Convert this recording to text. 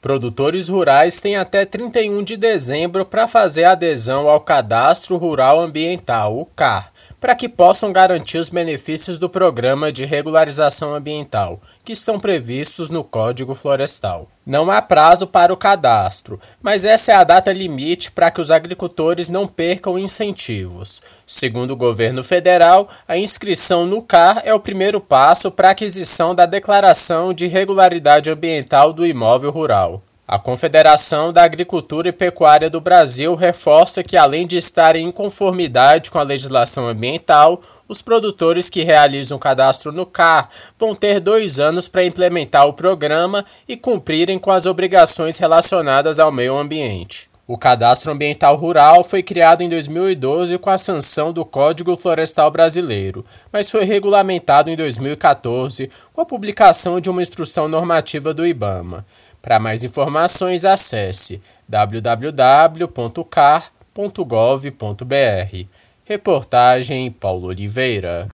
Produtores rurais têm até 31 de dezembro para fazer adesão ao Cadastro Rural Ambiental, o CAR, para que possam garantir os benefícios do Programa de Regularização Ambiental, que estão previstos no Código Florestal. Não há prazo para o cadastro, mas essa é a data limite para que os agricultores não percam incentivos. Segundo o governo federal, a inscrição no CAR é o primeiro passo para a aquisição da Declaração de Regularidade Ambiental do Imóvel Rural. A Confederação da Agricultura e Pecuária do Brasil reforça que, além de estar em conformidade com a legislação ambiental, os produtores que realizam o cadastro no CAR vão ter dois anos para implementar o programa e cumprirem com as obrigações relacionadas ao meio ambiente. O Cadastro Ambiental Rural foi criado em 2012 com a sanção do Código Florestal Brasileiro, mas foi regulamentado em 2014 com a publicação de uma instrução normativa do IBAMA. Para mais informações, acesse www.car.gov.br. Reportagem Paulo Oliveira.